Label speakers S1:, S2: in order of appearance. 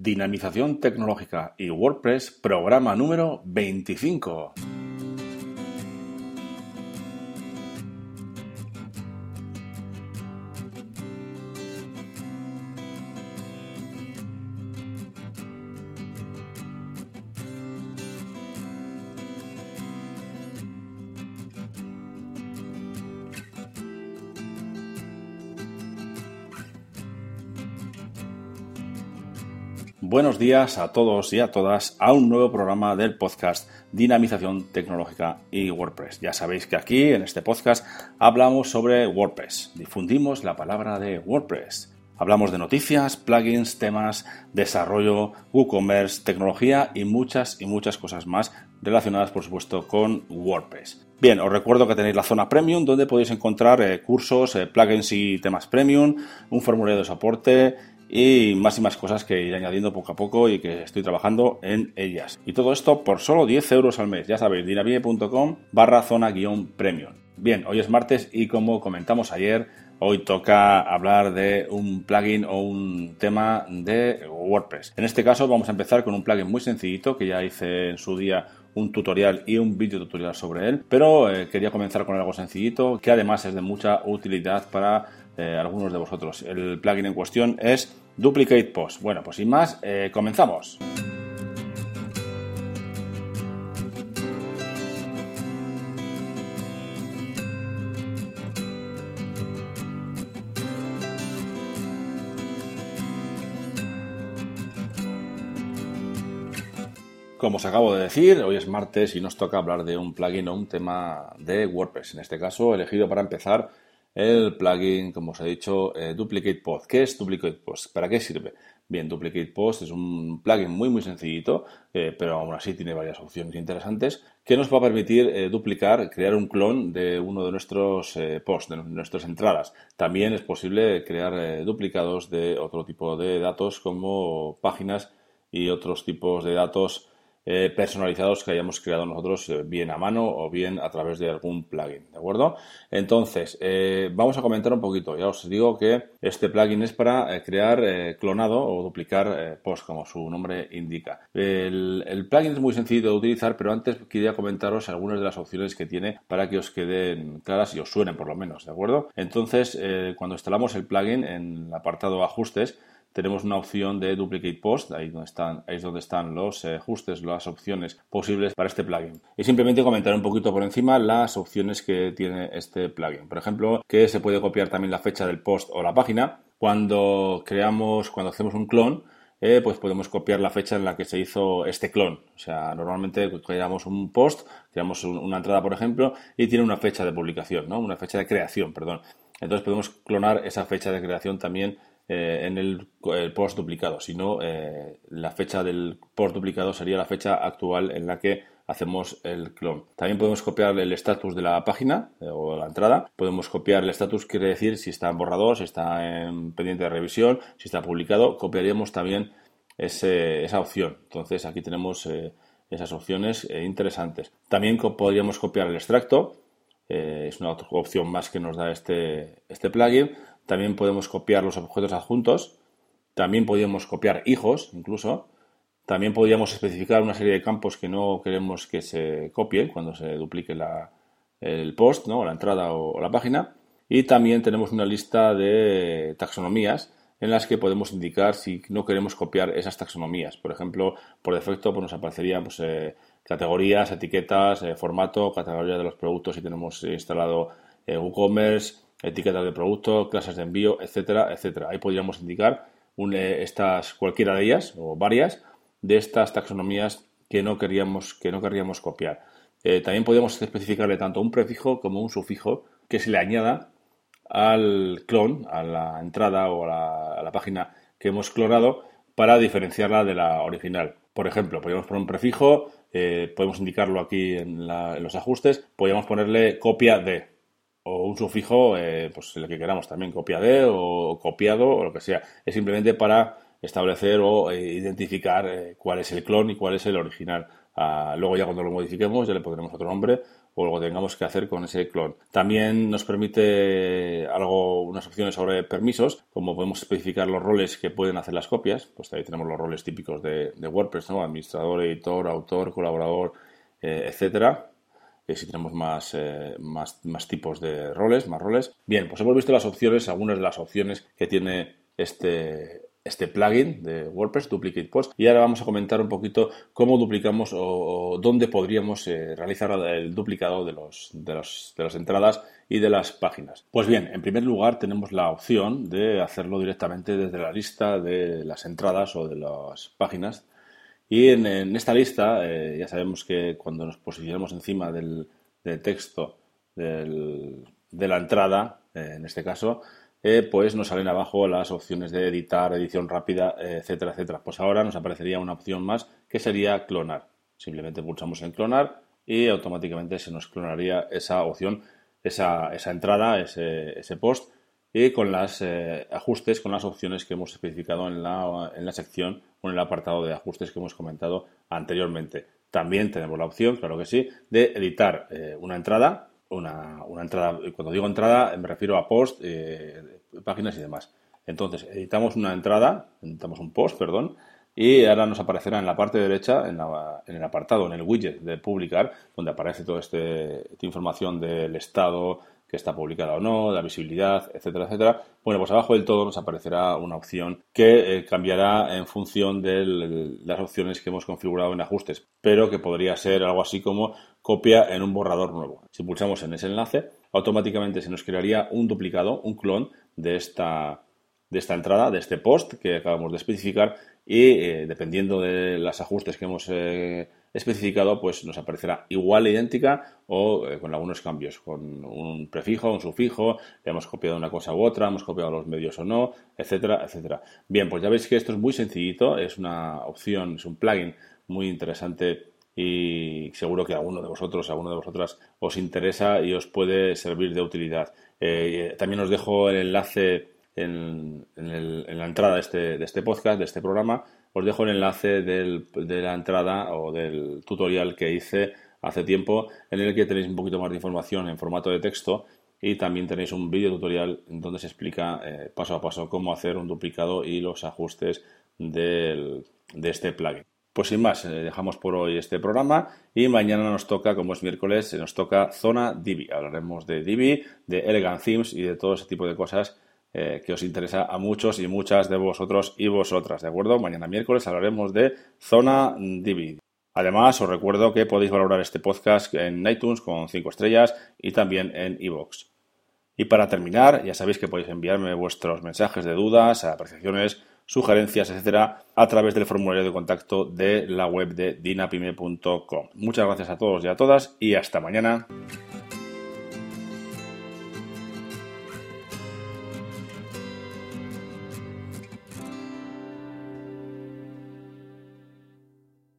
S1: Dinamización tecnológica y WordPress, programa número 25. Buenos días a todos y a todas a un nuevo programa del podcast Dinamización Tecnológica y WordPress. Ya sabéis que aquí en este podcast hablamos sobre WordPress, difundimos la palabra de WordPress. Hablamos de noticias, plugins, temas, desarrollo, WooCommerce, tecnología y muchas y muchas cosas más relacionadas, por supuesto, con WordPress. Bien, os recuerdo que tenéis la zona premium donde podéis encontrar eh, cursos, eh, plugins y temas premium, un formulario de soporte, y más y más cosas que iré añadiendo poco a poco y que estoy trabajando en ellas. Y todo esto por solo 10 euros al mes. Ya sabéis, dinavie.com barra zona guion premium. Bien, hoy es martes y como comentamos ayer, hoy toca hablar de un plugin o un tema de WordPress. En este caso vamos a empezar con un plugin muy sencillito que ya hice en su día un tutorial y un vídeo tutorial sobre él, pero eh, quería comenzar con algo sencillito que además es de mucha utilidad para eh, algunos de vosotros. El plugin en cuestión es Duplicate Post. Bueno, pues sin más, eh, comenzamos. Como os acabo de decir, hoy es martes y nos toca hablar de un plugin o un tema de WordPress. En este caso, elegido para empezar el plugin, como os he dicho, eh, Duplicate Post. ¿Qué es Duplicate Post? ¿Para qué sirve? Bien, Duplicate Post es un plugin muy muy sencillito, eh, pero aún así tiene varias opciones interesantes que nos va a permitir eh, duplicar, crear un clon de uno de nuestros posts, de nuestras entradas. También es posible crear duplicados de otro tipo de datos como páginas y otros tipos de datos eh, personalizados que hayamos creado nosotros eh, bien a mano o bien a través de algún plugin, ¿de acuerdo? Entonces, eh, vamos a comentar un poquito. Ya os digo que este plugin es para crear clonado o duplicar post, como su nombre indica. El, plugin es muy sencillo de utilizar, pero antes quería comentaros algunas de las opciones que tiene para que os queden claras y os suenen por lo menos, ¿de acuerdo? Entonces, cuando instalamos el plugin en el apartado ajustes, tenemos una opción de Duplicate Post, ahí, donde están, ahí es donde están los eh, ajustes, las opciones posibles para este plugin. Y simplemente comentar un poquito por encima las opciones que tiene este plugin. Por ejemplo, que se puede copiar también la fecha del post o la página. Cuando creamos, cuando hacemos un clon, eh, pues podemos copiar la fecha en la que se hizo este clon. O sea, normalmente creamos un post, creamos una entrada, por ejemplo, y tiene una fecha de publicación, ¿no? Una fecha de creación, perdón. Entonces podemos clonar esa fecha de creación también eh, en el, post duplicado, sino eh, la fecha del post duplicado sería la fecha actual en la que hacemos el clon. También podemos copiar el estatus de la página eh, o la entrada. Podemos copiar el estatus, quiere decir si está en borrador, si está en pendiente de revisión, si está publicado. Copiaríamos también esa opción. Entonces aquí tenemos esas opciones interesantes. También podríamos copiar el extracto. es una opción más que nos da este, este plugin. También podemos copiar los objetos adjuntos. También podríamos copiar hijos, incluso. También podríamos especificar una serie de campos que no queremos que se copien cuando se duplique el post, ¿no? la entrada o, la página. Y también tenemos una lista de taxonomías en las que podemos indicar si no queremos copiar esas taxonomías. Por ejemplo, por defecto pues nos aparecerían pues, eh, categorías, etiquetas, eh, formato, categoría de los productos si tenemos instalado eh, WooCommerce, etiquetas de producto, clases de envío, etcétera, etcétera. Ahí podríamos indicar eh, estas, cualquiera de ellas o varias de estas taxonomías que no queríamos, que no querríamos copiar. Eh, también podríamos especificarle tanto un prefijo como un sufijo que se le añada al clon, a la entrada o a la, página que hemos clonado para diferenciarla de la original. Por ejemplo, podríamos poner un prefijo, eh, podemos indicarlo aquí en, en, los ajustes, podríamos ponerle copia de, o un sufijo, eh, pues el que queramos también, copia de o copiado o lo que sea. Es simplemente para establecer o eh, identificar eh, cuál es el clon y cuál es el original. Ah, luego ya cuando lo modifiquemos ya le pondremos otro nombre o lo tengamos que hacer con ese clon. También nos permite algo, unas opciones sobre permisos, como podemos especificar los roles que pueden hacer las copias, pues ahí tenemos los roles típicos de, WordPress, ¿no? Administrador, editor, autor, colaborador, etcétera. Si tenemos más, eh, más, más tipos de roles, más roles. Bien, pues hemos visto las opciones, algunas de las opciones que tiene este, este plugin de WordPress, Duplicate Post, y ahora vamos a comentar un poquito cómo duplicamos o, dónde podríamos eh, realizar el duplicado de, los, de, de las entradas y de las páginas. Pues bien, en primer lugar tenemos la opción de hacerlo directamente desde la lista de las entradas o de las páginas. Y en, esta lista eh, ya sabemos que cuando nos posicionamos encima del, texto de la entrada, eh, en este caso, eh, pues nos salen abajo las opciones de editar, edición rápida, etcétera, etcétera. Pues ahora nos aparecería una opción más que sería clonar. Simplemente pulsamos en clonar y automáticamente se nos clonaría esa opción, esa, esa entrada, ese, ese, post y con los eh, ajustes, con las opciones que hemos especificado en la, en la sección o en el apartado de ajustes que hemos comentado anteriormente. También tenemos la opción, claro que sí, de editar eh, una entrada una, una, entrada, cuando digo entrada me refiero a post, eh, páginas y demás. Entonces, editamos una entrada, editamos un post, perdón, y ahora nos aparecerá en la parte derecha, en, en el apartado, en el widget de publicar, donde aparece toda este, esta información del estado, que está publicada o no, la visibilidad, etcétera, etcétera. Bueno, pues abajo del todo nos aparecerá una opción que eh, cambiará en función de las opciones que hemos configurado en ajustes, pero que podría ser algo así como copia en un borrador nuevo. Si pulsamos en ese enlace, automáticamente se nos crearía un duplicado, un clon de esta, de esta entrada, de este post que acabamos de especificar y eh, dependiendo de los ajustes que hemos eh, especificado, pues nos aparecerá igual, idéntica o eh, con algunos cambios, con un prefijo, un sufijo, hemos copiado una cosa u otra, hemos copiado los medios o no, etcétera, etcétera. Bien, pues ya veis que esto es muy sencillito, es una opción, es un plugin muy interesante y seguro que alguno de vosotros, a alguno de vosotras os interesa y os puede servir de utilidad. También os dejo el enlace en, la entrada de este, de este podcast, de este programa, os dejo el enlace de la entrada o del tutorial que hice hace tiempo en el que tenéis un poquito más de información en formato de texto y también tenéis un vídeo tutorial donde se explica eh, paso a paso cómo hacer un duplicado y los ajustes de este plugin. Pues sin más, eh, dejamos por hoy este programa y mañana nos toca, como es miércoles, nos toca Zona Divi. Hablaremos de Divi, de Elegant Themes y de todo ese tipo de cosas eh, que os interesa a muchos y muchas de vosotros y vosotras, ¿de acuerdo? Mañana miércoles hablaremos de Zona Divi. Además, os recuerdo que podéis valorar este podcast en iTunes con 5 estrellas y también en iVoox. Y para terminar, ya sabéis que podéis enviarme vuestros mensajes de dudas, apreciaciones, sugerencias, etcétera, a través del formulario de contacto de la web de dinapime.com. Muchas gracias a todos y a todas y hasta mañana.